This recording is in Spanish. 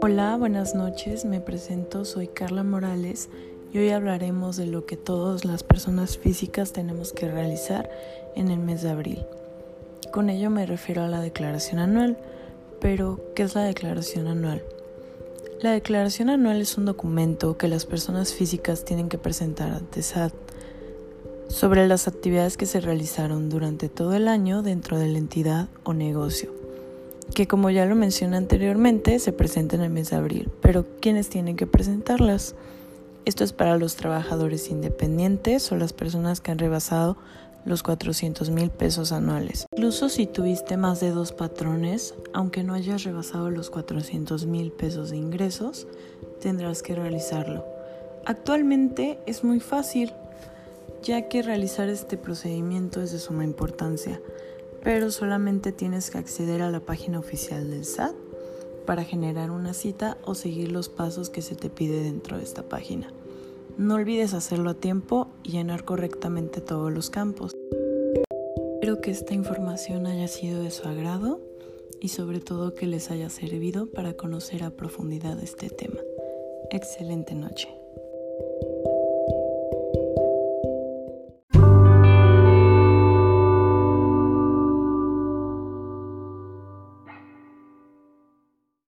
Hola, buenas noches, me presento, soy Carla Morales y hoy hablaremos de lo que todas las personas físicas tenemos que realizar en el mes de abril. Con ello me refiero a la declaración anual, pero ¿qué es la declaración anual? La declaración anual es un documento que las personas físicas tienen que presentar ante SAT sobre las actividades que se realizaron durante todo el año dentro de la entidad o negocio que como ya lo mencioné anteriormente, se presenta en el mes de abril. Pero ¿quiénes tienen que presentarlas? Esto es para los trabajadores independientes o las personas que han rebasado los 400 mil pesos anuales. Incluso si tuviste más de dos patrones, aunque no hayas rebasado los 400 mil pesos de ingresos, tendrás que realizarlo. Actualmente es muy fácil, ya que realizar este procedimiento es de suma importancia pero solamente tienes que acceder a la página oficial del SAT para generar una cita o seguir los pasos que se te pide dentro de esta página. No olvides hacerlo a tiempo y llenar correctamente todos los campos. Espero que esta información haya sido de su agrado y sobre todo que les haya servido para conocer a profundidad este tema. Excelente noche.